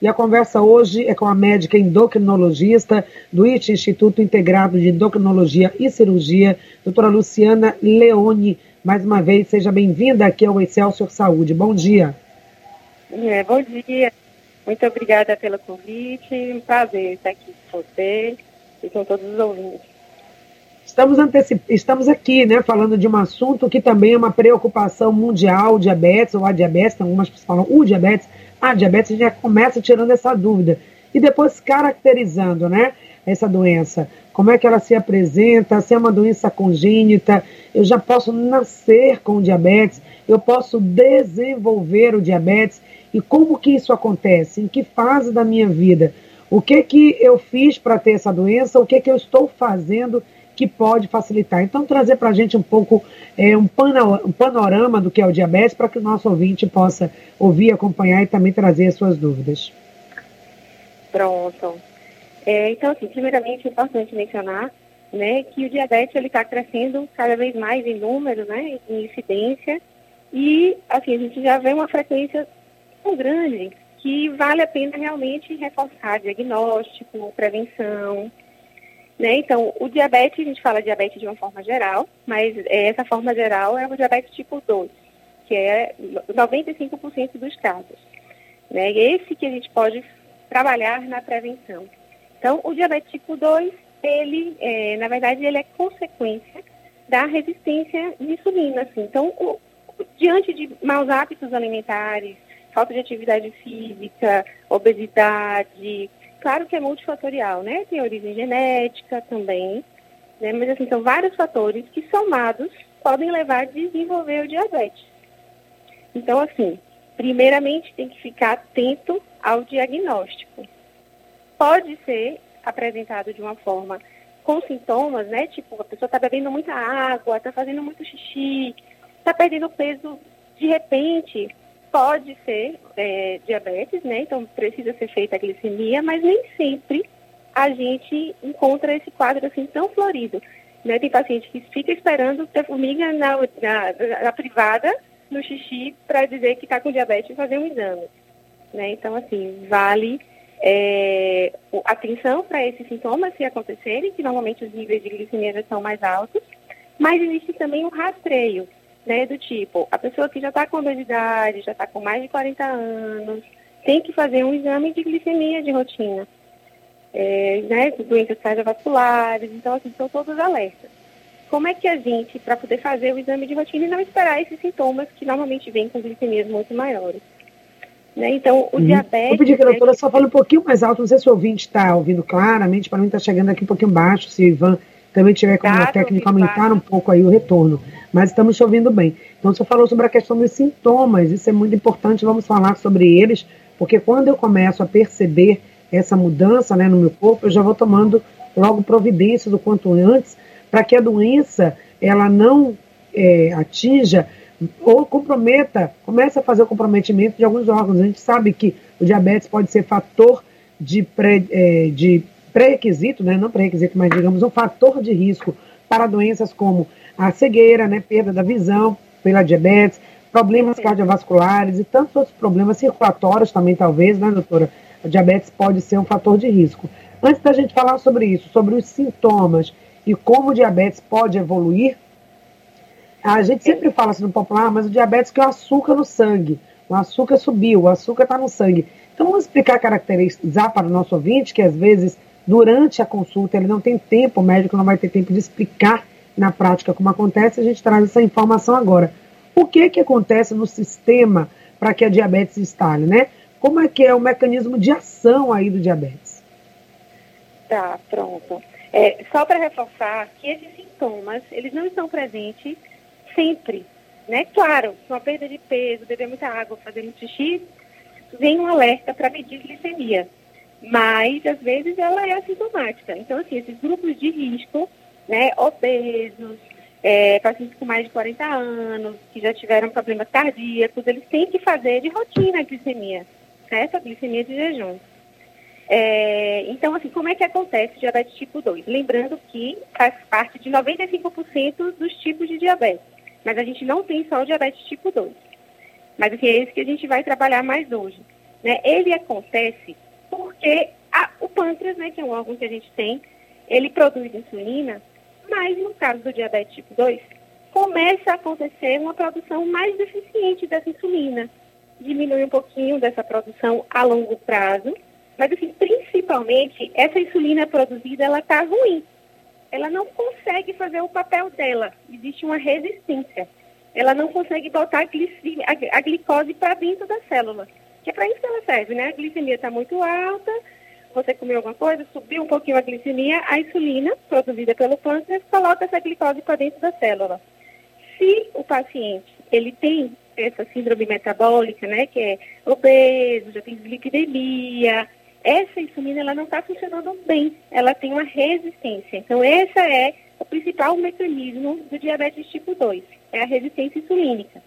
E a conversa hoje é com a médica endocrinologista do IT, Instituto Integrado de Endocrinologia e Cirurgia, doutora Luciana Leone. Mais uma vez, seja bem-vinda aqui ao Excelsior Saúde. Bom dia. É, bom dia. Muito obrigada pelo convite. Um prazer estar aqui com você e com todos os ouvintes. Estamos, antecip... Estamos aqui, né, falando de um assunto que também é uma preocupação mundial, diabetes ou a diabetes, algumas pessoas falam o diabetes, a diabetes, já começa tirando essa dúvida. E depois caracterizando, né, essa doença. Como é que ela se apresenta, se é uma doença congênita, eu já posso nascer com diabetes, eu posso desenvolver o diabetes, e como que isso acontece? Em que fase da minha vida? O que que eu fiz para ter essa doença? O que que eu estou fazendo que pode facilitar? Então, trazer para a gente um pouco é, um, um panorama do que é o diabetes para que o nosso ouvinte possa ouvir, acompanhar e também trazer as suas dúvidas. Pronto. É, então, assim, primeiramente é importante mencionar né, que o diabetes está crescendo cada vez mais em número, né, em incidência, e assim, a gente já vê uma frequência tão grande que vale a pena realmente reforçar diagnóstico, prevenção. Né? Então, o diabetes, a gente fala diabetes de uma forma geral, mas essa forma geral é o diabetes tipo 2, que é 95% dos casos. Né? E esse que a gente pode trabalhar na prevenção. Então, o diabetes tipo 2, ele, é, na verdade, ele é consequência da resistência de insulina. Assim. Então, o, diante de maus hábitos alimentares, falta de atividade física, obesidade. Claro que é multifatorial, né? Tem origem genética também, né? Mas assim, são vários fatores que somados podem levar a desenvolver o diabetes. Então, assim, primeiramente tem que ficar atento ao diagnóstico. Pode ser apresentado de uma forma com sintomas, né? Tipo, a pessoa está bebendo muita água, está fazendo muito xixi, está perdendo peso de repente, pode ser é, diabetes, né? Então precisa ser feita a glicemia, mas nem sempre a gente encontra esse quadro assim tão florido. Né? Tem paciente que fica esperando ter formiga na, na, na privada, no xixi, para dizer que está com diabetes e fazer um exame. Né? Então, assim, vale é, atenção para esses sintomas se acontecerem, que normalmente os níveis de glicemia já são mais altos, mas existe também um rastreio né, do tipo, a pessoa que já está com obesidade, já está com mais de 40 anos, tem que fazer um exame de glicemia de rotina. É, né, doenças cardiovasculares, então assim, são todos alertas. Como é que a gente, para poder fazer o exame de rotina e não esperar esses sintomas que normalmente vêm com glicemias muito maiores? Né? Então, o uhum. diabetes... Vou pedir que a doutora só fale um pouquinho mais alto, não sei se o ouvinte está ouvindo claramente, para mim está chegando aqui um pouquinho baixo, se o Ivan também tiver como a técnica aumentar um pouco aí o retorno mas estamos te ouvindo bem. Então, você falou sobre a questão dos sintomas, isso é muito importante, vamos falar sobre eles, porque quando eu começo a perceber essa mudança né, no meu corpo, eu já vou tomando logo providência do quanto antes, para que a doença ela não é, atinja ou comprometa, comece a fazer o comprometimento de alguns órgãos. A gente sabe que o diabetes pode ser fator de, pré, é, de pré-requisito, né, não pré-requisito, mas digamos um fator de risco para doenças como a cegueira, né, perda da visão pela diabetes, problemas cardiovasculares e tantos outros problemas circulatórios também, talvez, né, doutora? A diabetes pode ser um fator de risco. Antes da gente falar sobre isso, sobre os sintomas e como o diabetes pode evoluir, a gente sempre fala assim no popular, mas o diabetes que é o açúcar no sangue. O açúcar subiu, o açúcar está no sangue. Então vamos explicar, caracterizar para o nosso ouvinte, que às vezes, durante a consulta, ele não tem tempo, o médico não vai ter tempo de explicar na prática como acontece, a gente traz essa informação agora. O que que acontece no sistema para que a diabetes se instale, né? Como é que é o mecanismo de ação aí do diabetes? Tá, pronto. É, só para reforçar que esses sintomas, eles não estão presentes sempre, né? Claro, uma perda de peso, beber muita água, fazer muito xixi, vem um alerta para medir glicemia. Mas, às vezes, ela é assintomática. Então, assim, esses grupos de risco né, obesos, é, pacientes com mais de 40 anos, que já tiveram problemas cardíacos, eles têm que fazer de rotina a glicemia, essa glicemia de jejum. É, então, assim, como é que acontece o diabetes tipo 2? Lembrando que faz parte de 95% dos tipos de diabetes, mas a gente não tem só o diabetes tipo 2. Mas assim, é esse que a gente vai trabalhar mais hoje. né, ele acontece porque a, o pâncreas, né, que é um órgão que a gente tem, ele produz insulina, mas no caso do diabetes tipo 2, começa a acontecer uma produção mais deficiente dessa insulina. Diminui um pouquinho dessa produção a longo prazo, mas assim, principalmente essa insulina produzida, ela está ruim. Ela não consegue fazer o papel dela. Existe uma resistência. Ela não consegue botar a, glicose para dentro da célula. Que é para isso que ela serve, né? A glicemia está muito alta, você comeu alguma coisa, subiu um pouquinho a glicemia, a insulina, produzida pelo pâncreas, coloca essa glicose para dentro da célula. Se o paciente ele tem essa síndrome metabólica, né, que é obeso, já tem dislipidemia, essa insulina ela não está funcionando bem, ela tem uma resistência. Então, esse é o principal mecanismo do diabetes tipo 2, é a resistência insulínica.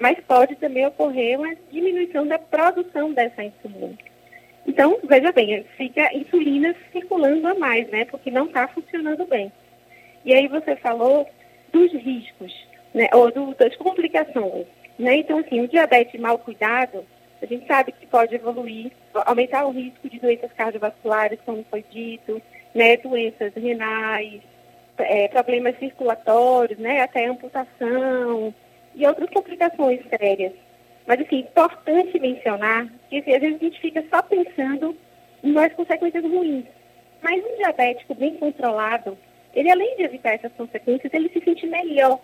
Mas pode também ocorrer uma diminuição da produção dessa insulina. Então, veja bem, fica insulina circulando a mais, né? Porque não está funcionando bem. E aí você falou dos riscos, né? Ou do, das complicações. Né? Então, assim, o diabetes mal cuidado, a gente sabe que pode evoluir, aumentar o risco de doenças cardiovasculares, como foi dito, né? Doenças renais, é, problemas circulatórios, né? Até amputação e outras complicações sérias. Mas, assim, importante mencionar que assim, às vezes a gente fica só pensando nas consequências ruins. Mas um diabético bem controlado, ele além de evitar essas consequências, ele se sente melhor.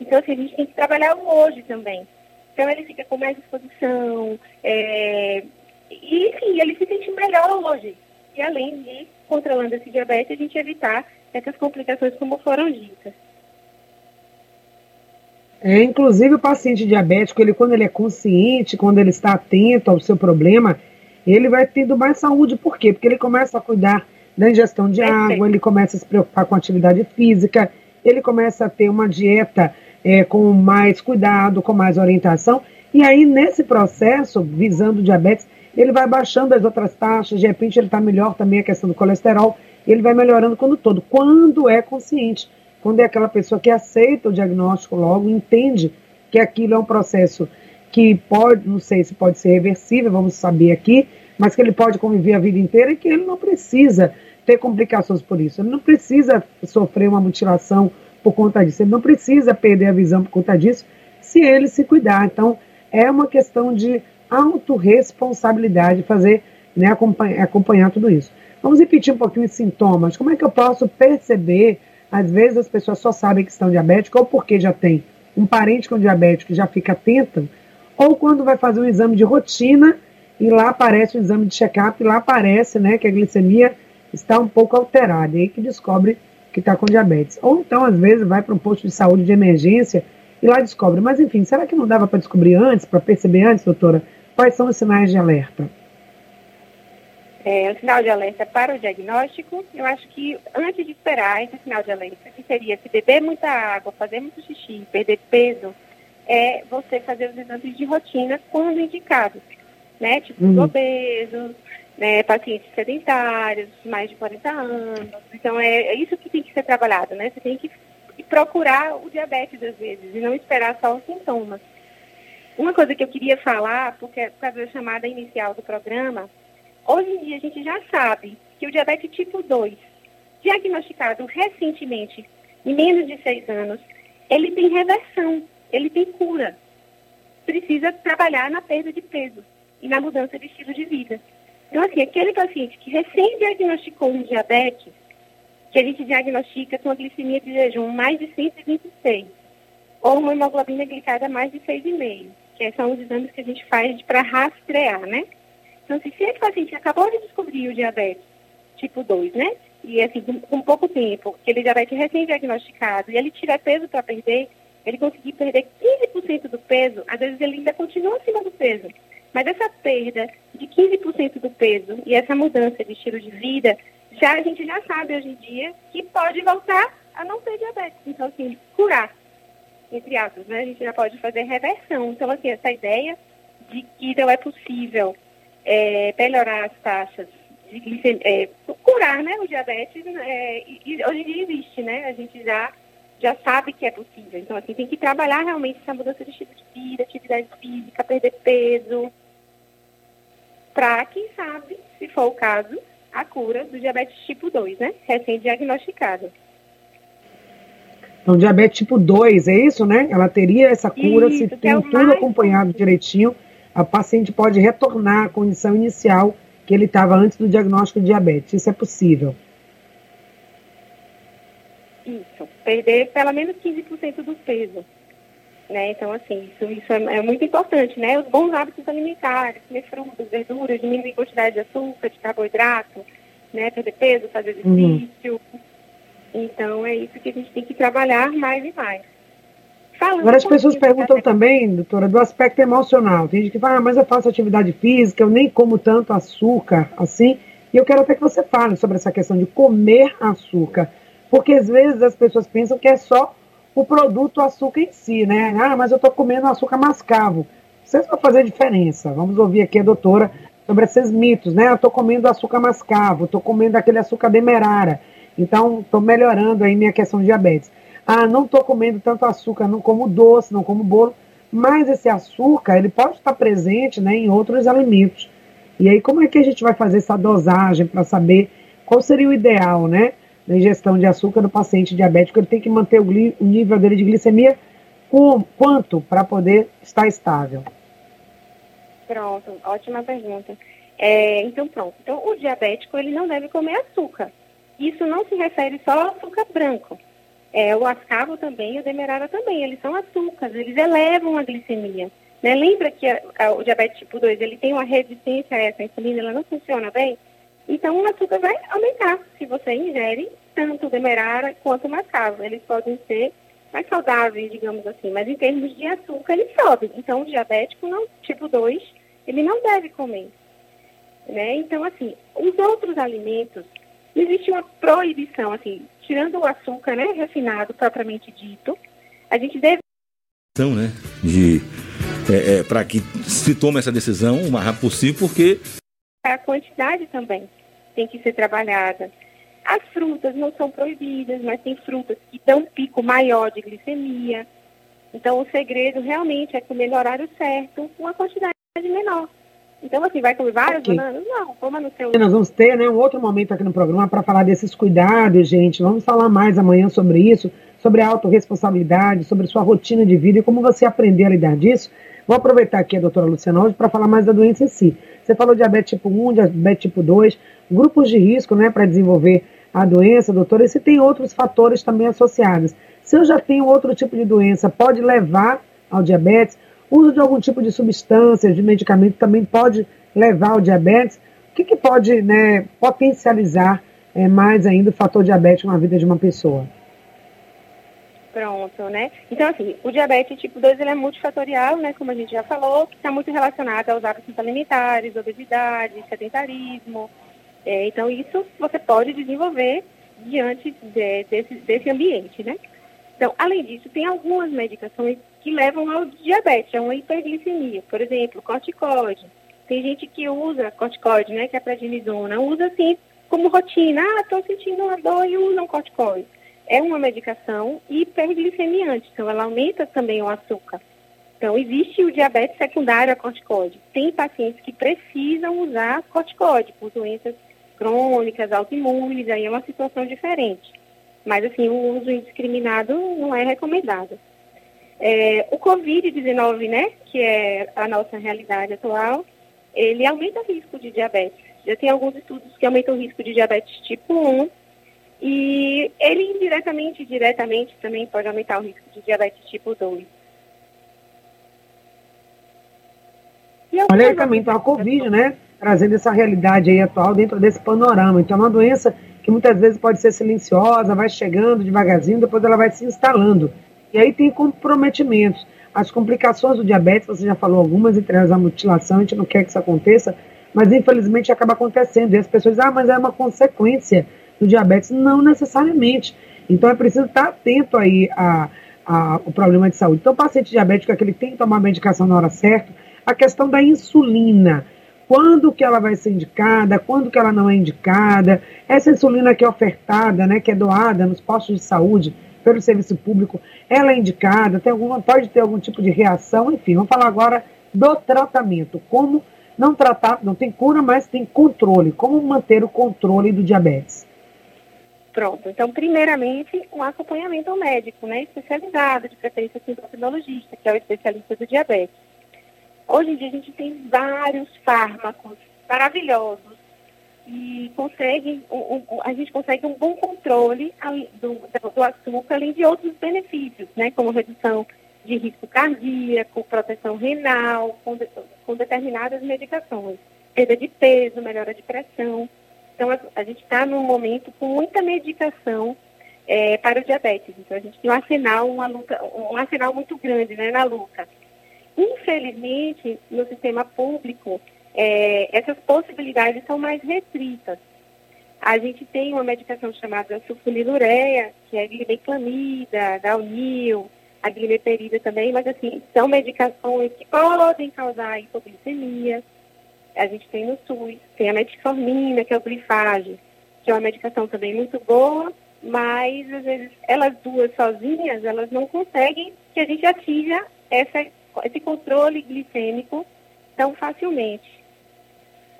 Então, assim, a gente tem que trabalhar hoje também. Então, ele fica com mais disposição, é... e, enfim, ele se sente melhor hoje. E além de, controlando esse diabetes, a gente evitar essas complicações como foram ditas. É, inclusive o paciente diabético, ele quando ele é consciente, quando ele está atento ao seu problema, ele vai tendo mais saúde. Por quê? Porque ele começa a cuidar da ingestão de água, ele começa a se preocupar com atividade física, ele começa a ter uma dieta é, com mais cuidado, com mais orientação. E aí, nesse processo, visando o diabetes, ele vai baixando as outras taxas, de repente ele está melhor também a questão do colesterol, ele vai melhorando quando todo, quando é consciente quando é aquela pessoa que aceita o diagnóstico logo, entende que aquilo é um processo que pode, não sei se pode ser reversível, vamos saber aqui, mas que ele pode conviver a vida inteira e que ele não precisa ter complicações por isso. Ele não precisa sofrer uma mutilação por conta disso, ele não precisa perder a visão por conta disso, se ele se cuidar. Então, é uma questão de autorresponsabilidade fazer, né, acompanhar, acompanhar tudo isso. Vamos repetir um pouquinho os sintomas. Como é que eu posso perceber às vezes as pessoas só sabem que estão diabéticas ou porque já tem um parente com diabético e já fica atenta, ou quando vai fazer um exame de rotina e lá aparece o exame de check-up e lá aparece né, que a glicemia está um pouco alterada, e aí que descobre que está com diabetes. Ou então, às vezes, vai para um posto de saúde de emergência e lá descobre. Mas, enfim, será que não dava para descobrir antes, para perceber antes, doutora? Quais são os sinais de alerta? É, o sinal de alerta para o diagnóstico, eu acho que antes de esperar esse sinal de alerta, que seria se beber muita água, fazer muito xixi, perder peso, é você fazer os exames de rotina quando indicados, né? Tipo, uhum. obesos, né, pacientes sedentários, mais de 40 anos. Então, é, é isso que tem que ser trabalhado, né? Você tem que procurar o diabetes às vezes e não esperar só os sintomas. Uma coisa que eu queria falar, porque por causa da chamada inicial do programa, Hoje em dia a gente já sabe que o diabetes tipo 2, diagnosticado recentemente, em menos de seis anos, ele tem reversão, ele tem cura. Precisa trabalhar na perda de peso e na mudança de estilo de vida. Então, assim, aquele paciente que recém-diagnosticou um diabetes, que a gente diagnostica com a glicemia de jejum mais de 126, ou uma hemoglobina glicada mais de 6,5, que são os exames que a gente faz para rastrear, né? Então, se esse paciente acabou de descobrir o diabetes tipo 2, né? E assim, com, pouco tempo, que ele diabetes recém-diagnosticado, e ele tiver peso para perder, ele conseguir perder 15% do peso, às vezes ele ainda continua acima do peso. Mas essa perda de 15% do peso e essa mudança de estilo de vida, já a gente já sabe hoje em dia que pode voltar a não ter diabetes. Então, assim, curar, entre aspas, né? A gente já pode fazer reversão. Então, assim, essa ideia de que não é possível é, melhorar as taxas de é, curar né, o diabetes, é, e, hoje em dia existe, né? A gente já, já sabe que é possível. Então, assim, tem que trabalhar realmente essa mudança de estilo de vida, atividade física, perder peso. para, quem sabe, se for o caso, a cura do diabetes tipo 2, né? Recém-diagnosticado. Então, diabetes tipo 2, é isso, né? Ela teria essa cura isso, se tem é tudo acompanhado direitinho. A paciente pode retornar à condição inicial que ele estava antes do diagnóstico de diabetes. Isso é possível. Isso, perder pelo menos 15% do peso. Né? Então, assim, isso, isso é, é, muito importante, né? Os bons hábitos alimentares, comer frutas, verduras, diminuir a quantidade de açúcar, de carboidrato, né? Perder peso, fazer uhum. exercício. Uhum. Então, é isso que a gente tem que trabalhar mais e mais. Falando Agora, as pessoas perguntam até... também, doutora, do aspecto emocional. Tem gente que fala, ah, mas eu faço atividade física, eu nem como tanto açúcar, assim. E eu quero até que você fale sobre essa questão de comer açúcar. Porque às vezes as pessoas pensam que é só o produto açúcar em si, né? Ah, mas eu estou comendo açúcar mascavo. Vocês vão fazer diferença. Vamos ouvir aqui a doutora sobre esses mitos, né? Eu estou comendo açúcar mascavo, estou comendo aquele açúcar demerara. Então, estou melhorando aí minha questão de diabetes. Ah, não estou comendo tanto açúcar, não como doce, não como bolo. Mas esse açúcar, ele pode estar presente né, em outros alimentos. E aí, como é que a gente vai fazer essa dosagem para saber qual seria o ideal, né? na ingestão de açúcar do paciente diabético, ele tem que manter o, o nível dele de glicemia com quanto para poder estar estável? Pronto, ótima pergunta. É, então, pronto. Então, o diabético, ele não deve comer açúcar. Isso não se refere só ao açúcar branco. É, o ascavo também o demerara também, eles são açúcares, eles elevam a glicemia. Né? Lembra que a, a, o diabetes tipo 2, ele tem uma resistência a essa insulina, ela não funciona bem? Então, o açúcar vai aumentar se você ingere tanto demerara quanto mascavo. Eles podem ser mais saudáveis, digamos assim, mas em termos de açúcar, eles sobem. Então, o diabético não, tipo 2, ele não deve comer. Né? Então, assim, os outros alimentos, existe uma proibição, assim, tirando o açúcar, né, refinado, propriamente dito, a gente deve... Então, né, de... É, é, para que se tome essa decisão o mais rápido possível, porque... A quantidade também tem que ser trabalhada. As frutas não são proibidas, mas tem frutas que dão um pico maior de glicemia. Então, o segredo realmente é comer no horário certo, uma quantidade menor. Então, assim, vai comer várias okay. bananas? Não, coma no seu. Nós vamos ter né, um outro momento aqui no programa para falar desses cuidados, gente. Vamos falar mais amanhã sobre isso, sobre a autorresponsabilidade, sobre sua rotina de vida e como você aprender a lidar disso. Vou aproveitar aqui a doutora Luciana hoje para falar mais da doença em si. Você falou diabetes tipo 1, diabetes tipo 2, grupos de risco né, para desenvolver a doença, doutora, e se tem outros fatores também associados. Se eu já tenho outro tipo de doença, pode levar ao diabetes? Uso de algum tipo de substância, de medicamento também pode levar ao diabetes? O que, que pode né, potencializar é, mais ainda o fator diabético na vida de uma pessoa? Pronto, né? Então, assim, o diabetes tipo 2 ele é multifatorial, né? Como a gente já falou, que está muito relacionado aos hábitos alimentares, obesidade, sedentarismo. É, então, isso você pode desenvolver diante de, desse, desse ambiente, né? Então, além disso, tem algumas medicações que levam ao diabetes, a uma hiperglicemia. Por exemplo, corticoide. Tem gente que usa corticoide, né? Que é prednisona. Usa, assim, como rotina. Ah, estou sentindo uma dor e usa um corticoide é uma medicação hiperglicemiante, então ela aumenta também o açúcar. Então, existe o diabetes secundário a corticoide. Tem pacientes que precisam usar corticoide por doenças crônicas, autoimunes, aí é uma situação diferente. Mas, assim, o uso indiscriminado não é recomendado. É, o Covid-19, né, que é a nossa realidade atual, ele aumenta o risco de diabetes. Já tem alguns estudos que aumentam o risco de diabetes tipo 1 e ele indiretamente e diretamente também pode aumentar o risco de diabetes tipo 2. Olha aí também, então a Covid, né? Trazendo essa realidade aí atual dentro desse panorama. Então é uma doença que muitas vezes pode ser silenciosa, vai chegando devagarzinho, depois ela vai se instalando. E aí tem comprometimentos. As complicações do diabetes, você já falou algumas, entre elas a mutilação, a gente não quer que isso aconteça, mas infelizmente acaba acontecendo. E as pessoas, ah, mas é uma consequência do diabetes? Não necessariamente. Então é preciso estar atento aí a, a, ao problema de saúde. Então, o paciente diabético é que tem que tomar a medicação na hora certa. A questão da insulina. Quando que ela vai ser indicada, quando que ela não é indicada. Essa insulina que é ofertada, né, que é doada nos postos de saúde pelo serviço público, ela é indicada, tem alguma, pode ter algum tipo de reação, enfim, vamos falar agora do tratamento, como não tratar, não tem cura, mas tem controle. Como manter o controle do diabetes? Pronto. Então, primeiramente, um acompanhamento médico, né, especializado, de preferência endocrinologista, que é o especialista do diabetes. Hoje em dia a gente tem vários fármacos maravilhosos e consegue, a gente consegue um bom controle do, do açúcar, além de outros benefícios, né, como redução de risco cardíaco, proteção renal, com, de, com determinadas medicações, perda de peso, melhora de pressão. Então, a, a gente está num momento com muita medicação é, para o diabetes. Então, a gente tem um arsenal, uma luta, um arsenal muito grande né, na luta. Infelizmente, no sistema público, é, essas possibilidades são mais restritas. A gente tem uma medicação chamada sulfonilureia, que é glibenclamida, daunil, a glimeperida também, mas assim, são medicações que podem causar hipoglicemia. A gente tem no SUS, tem a metformina, que é o glifage, que é uma medicação também muito boa, mas às vezes elas duas sozinhas, elas não conseguem que a gente atinja essa, esse controle glicêmico tão facilmente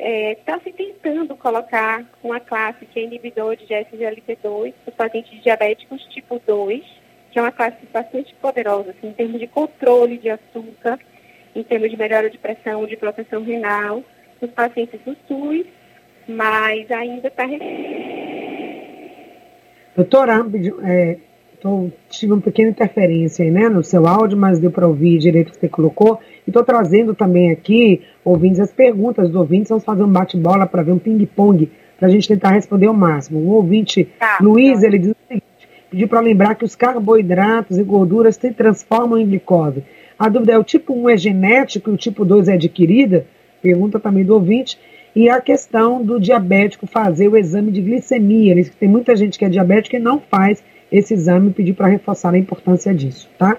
está é, tá se tentando colocar uma classe que é inibidor de SGLT2 para pacientes diabéticos tipo 2, que é uma classe bastante poderosa assim, em termos de controle de açúcar, em termos de melhora de pressão, de proteção renal, nos pacientes do SUS, mas ainda está. Doutora, é, tô, tive uma pequena interferência aí, né, no seu áudio, mas deu para ouvir direito o que você colocou. E estou trazendo também aqui, ouvintes, as perguntas dos ouvintes. Vamos fazer um bate-bola para ver um ping-pong, para a gente tentar responder o máximo. O ouvinte tá, Luiz, tá. ele diz o seguinte: pediu para lembrar que os carboidratos e gorduras se transformam em glicose. A dúvida é: o tipo 1 é genético e o tipo 2 é adquirida? Pergunta também do ouvinte. E a questão do diabético fazer o exame de glicemia. Tem muita gente que é diabética e não faz esse exame, pedir para reforçar a importância disso, tá?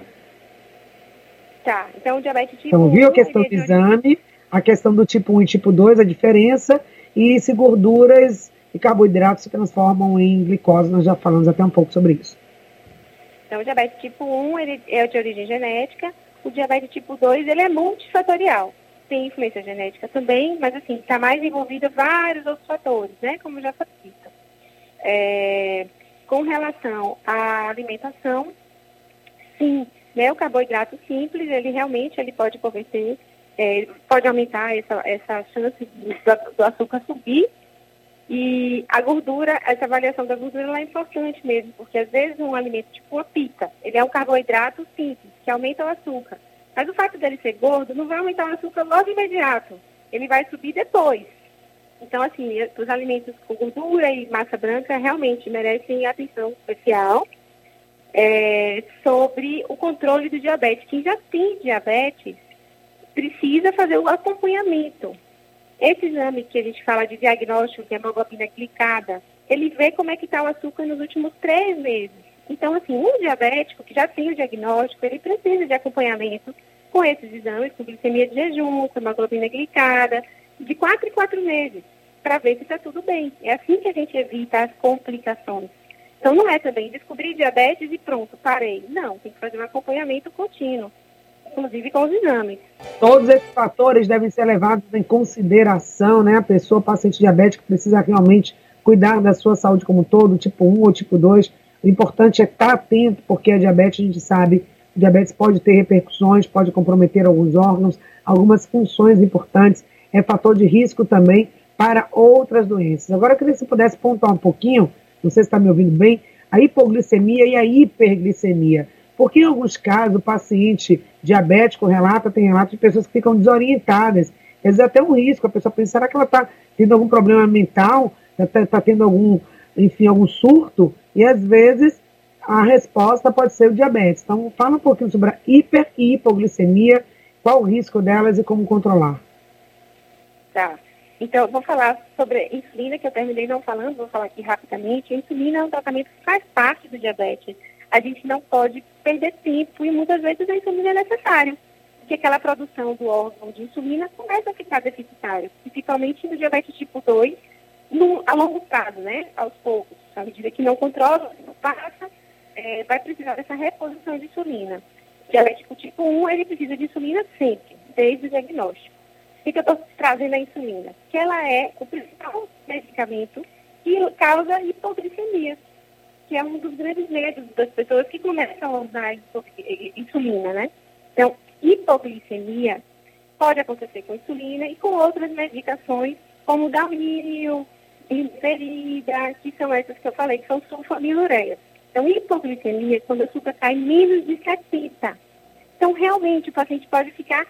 Tá, então o diabetes tipo então, 1... Então, viu a questão do exame, a questão do tipo 1 e tipo 2, a diferença, e se gorduras e carboidratos se transformam em glicose, nós já falamos até um pouco sobre isso. Então, o diabetes tipo 1 ele é de origem genética, o diabetes tipo 2 ele é multifatorial. Tem influência genética também, mas assim, está mais envolvido vários outros fatores, né? Como já foi dito. É, com relação à alimentação, sim, né, o carboidrato simples, ele realmente ele pode converter, é, pode aumentar essa, essa chance do, do, açúcar subir. E a gordura, essa avaliação da gordura é importante mesmo, porque às vezes um alimento tipo uma pizza, ele é um carboidrato simples, que aumenta o açúcar. Mas o fato dele ser gordo não vai aumentar o açúcar logo imediato. Ele vai subir depois. Então, assim, os alimentos com gordura e massa branca realmente merecem atenção especial é, sobre o controle do diabetes. Quem já tem diabetes precisa fazer o acompanhamento. Esse exame que a gente fala de diagnóstico de hemoglobina glicada, ele vê como é que está o açúcar nos últimos três meses. Então, assim, um diabético que já tem o diagnóstico, ele precisa de acompanhamento com esses exames, com glicemia de jejum, com hemoglobina glicada, de quatro em quatro meses, para ver se está tudo bem. É assim que a gente evita as complicações. Então não é também descobrir diabetes e pronto, parei. Não, tem que fazer um acompanhamento contínuo, inclusive com os exames. Todos esses fatores devem ser levados em consideração, né? A pessoa paciente diabética precisa realmente cuidar da sua saúde como um todo, tipo 1 ou tipo 2. O importante é estar atento, porque a diabetes, a gente sabe, diabetes pode ter repercussões, pode comprometer alguns órgãos, algumas funções importantes, é fator de risco também para outras doenças. Agora, eu queria que você pudesse pontuar um pouquinho não sei se está me ouvindo bem, a hipoglicemia e a hiperglicemia. Porque em alguns casos o paciente diabético relata, tem relatos de pessoas que ficam desorientadas. Às vezes até um risco, a pessoa pensa, será que ela está tendo algum problema mental? Está tá tendo algum, enfim, algum surto? E às vezes a resposta pode ser o diabetes. Então fala um pouquinho sobre a hiper e hipoglicemia, qual o risco delas e como controlar. Tá. Então, vou falar sobre insulina, que eu terminei não falando, vou falar aqui rapidamente. A insulina é um tratamento que faz parte do diabetes. A gente não pode perder tempo e muitas vezes a insulina é necessária, porque aquela produção do órgão de insulina começa a ficar deficitária, principalmente no diabetes tipo 2, no, a longo prazo, né? Aos poucos. À medida que não controla, passa, é, vai precisar dessa reposição de insulina. Diabético tipo 1, ele precisa de insulina sempre, desde o diagnóstico. Que eu estou trazendo a insulina? Que ela é o principal medicamento que causa hipoglicemia, que é um dos grandes medos das pessoas que começam a usar insulina, né? Então, hipoglicemia pode acontecer com insulina e com outras medicações, como dalmínio, ferida, que são essas que eu falei, que são sulfonilureias. Então, hipoglicemia é quando o açúcar cai menos de 70. Então, realmente, o paciente pode ficar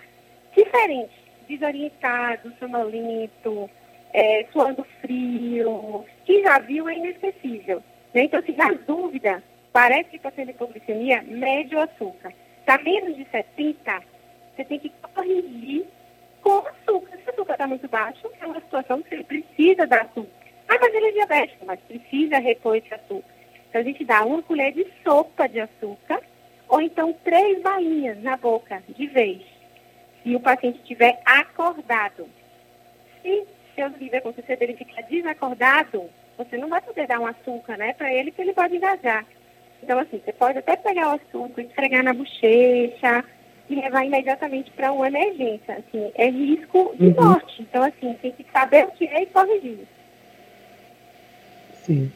diferente, desorientado, sonolento, é, suando frio. Quem já viu é inesquecível. Né? Então, se na dúvida, parece que está tendo hipoglicemia, mede o açúcar. Está menos de 70, você tem que corrigir com açúcar. Se o açúcar está muito baixo, é uma situação que você precisa dar açúcar. Ah, mas ele é diabético, mas precisa repor esse açúcar. Então, a gente dá uma colher de sopa de açúcar, ou então três balinhas na boca, de vez, se o paciente estiver acordado. Se Deus livre acontecer dele ficar desacordado, você não vai poder dar um açúcar, né, para ele, que ele pode engajar. Então, assim, você pode até pegar o açúcar, esfregar na bochecha e levar imediatamente para uma emergência. Assim, é risco de uhum. morte. Então, assim, tem que saber o que é e corrigir. Sim.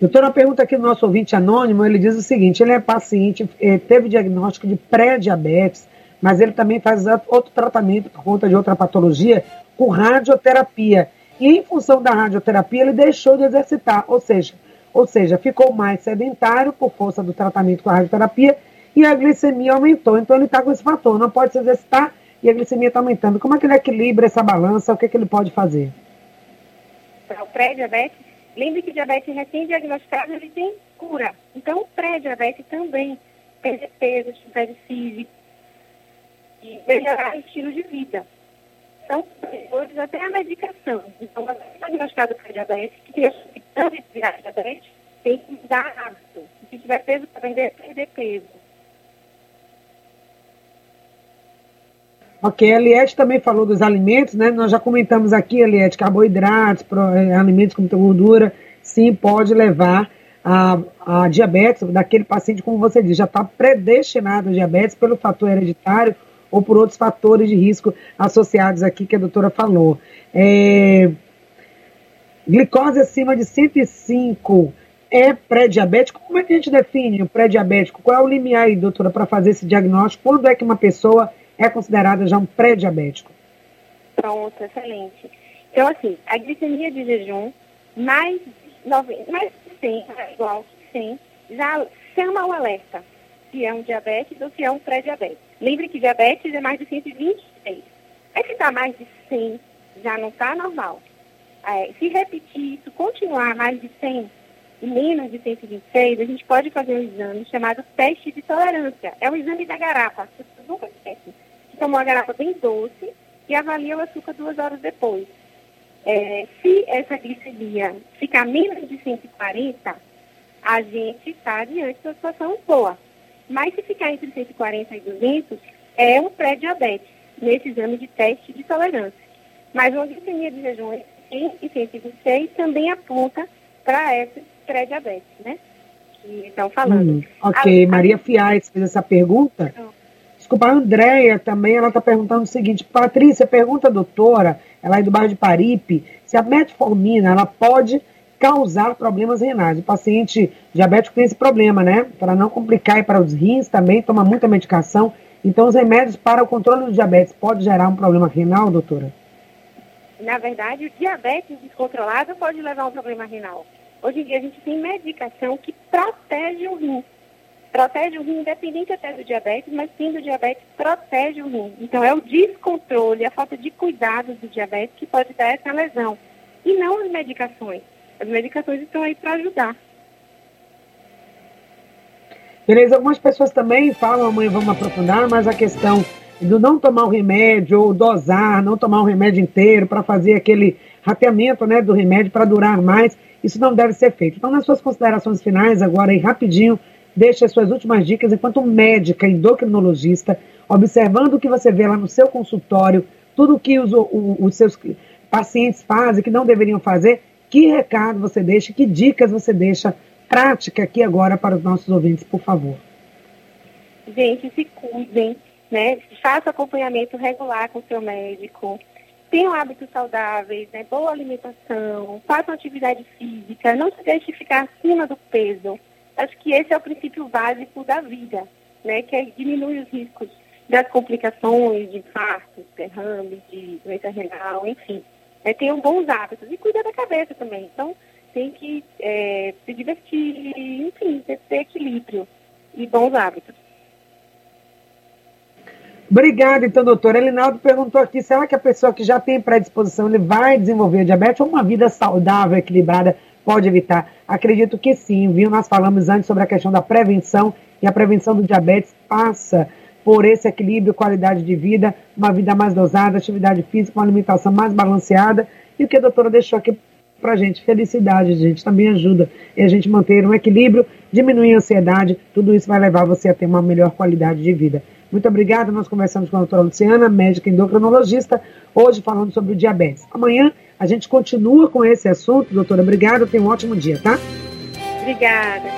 Doutora, uma pergunta aqui do nosso ouvinte anônimo, ele diz o seguinte, ele é paciente, eh, teve diagnóstico de pré-diabetes, mas ele também faz outro tratamento por conta de outra patologia com radioterapia. E em função da radioterapia, ele deixou de exercitar, ou seja, ou seja, ficou mais sedentário por força do tratamento com a radioterapia e a glicemia aumentou. Então ele está com esse fator, não pode se exercitar e a glicemia está aumentando. Como é que ele equilibra essa balança? O que, é que ele pode fazer? Para o pré-diabetes, Lembre que diabetes recém-diagnosticado ele tem cura. Então, o pré-diabetes também perder peso, atividade física e melhorar o estilo de vida. São superiores até a medicação. Então, uma vez diagnosticado pré-diabetes, que tem chance de diabetes, tem que mudar hábito. Se tiver peso para perder, perder peso. Ok, a Eliette também falou dos alimentos, né? Nós já comentamos aqui, Eliette, carboidratos, eh, alimentos com muita gordura, sim, pode levar a, a diabetes daquele paciente, como você diz, já está predestinado a diabetes pelo fator hereditário ou por outros fatores de risco associados aqui que a doutora falou. É, glicose acima de 105 é pré-diabético? Como é que a gente define o pré-diabético? Qual é o limiar aí, doutora, para fazer esse diagnóstico? Quando é que uma pessoa é considerada já um pré-diabético? Pronto, excelente. Então, assim, a glicemia de jejum, mais, 90, mais de 100, né, igual que 100, já chama o alerta se é um diabetes ou se é um pré-diabetes. Lembre que diabetes é mais de 126. Aí se está mais de 100, já não está normal. É, se repetir isso, continuar mais de 100 e menos de 126, a gente pode fazer um exame chamado teste de tolerância. É o exame da garapa. Pessoas nunca esquecem toma uma garrafa bem doce e avalia o açúcar duas horas depois. É, se essa glicemia ficar menos de 140, a gente está diante de uma situação boa. Mas se ficar entre 140 e 200, é um pré-diabetes, nesse exame de teste de tolerância. Mas uma glicemia de jejum entre 126 também aponta para esse pré-diabetes, né? Que estão falando. Hum, ok, a, Maria a... Fiais fez essa pergunta. Não Desculpa, a Andréia também, ela está perguntando o seguinte, Patrícia, pergunta a doutora, ela é do bairro de Paripe, se a metformina, ela pode causar problemas renais. O paciente diabético tem esse problema, né? Para não complicar e para os rins também, toma muita medicação. Então, os remédios para o controle do diabetes pode gerar um problema renal, doutora? Na verdade, o diabetes descontrolado pode levar a um problema renal. Hoje em dia, a gente tem medicação que protege o rim protege o rim independente até do diabetes, mas sim do diabetes protege o rim. Então é o descontrole, a falta de cuidado do diabetes que pode dar essa lesão. E não as medicações. As medicações estão aí para ajudar. Beleza, algumas pessoas também falam, amanhã vamos aprofundar, mas a questão do não tomar o remédio ou dosar, não tomar o remédio inteiro para fazer aquele rateamento né, do remédio para durar mais, isso não deve ser feito. Então, nas suas considerações finais, agora aí rapidinho, deixe as suas últimas dicas enquanto médica endocrinologista, observando o que você vê lá no seu consultório, tudo o que os, o, os seus pacientes fazem que não deveriam fazer, que recado você deixa, que dicas você deixa prática aqui agora para os nossos ouvintes, por favor. Gente, se cuidem, né? Faça acompanhamento regular com seu médico. tenham hábitos saudáveis, né, boa alimentação, façam atividade física, não se deixe ficar acima do peso. Acho que esse é o princípio básico da vida, né, que é diminuir os riscos das complicações de infartos, derrames, de doença renal, enfim. É, tenham bons hábitos e cuida da cabeça também. Então, tem que é, se divertir, enfim, ter, ter equilíbrio e bons hábitos. Obrigada, então, doutor. Elinaldo perguntou aqui, será que a pessoa que já tem predisposição, ele vai desenvolver diabetes ou uma vida saudável, equilibrada, pode evitar? Acredito que sim, viu? Nós falamos antes sobre a questão da prevenção e a prevenção do diabetes passa por esse equilíbrio, qualidade de vida, uma vida mais dosada, atividade física, uma alimentação mais balanceada. E o que a doutora deixou aqui para a gente, felicidade, gente, também ajuda a gente manter um equilíbrio, diminuir a ansiedade, tudo isso vai levar você a ter uma melhor qualidade de vida. Muito obrigada. Nós conversamos com a doutora Luciana, médica endocrinologista, hoje falando sobre o diabetes. Amanhã a gente continua com esse assunto. Doutora, obrigada. Tenha um ótimo dia, tá? Obrigada.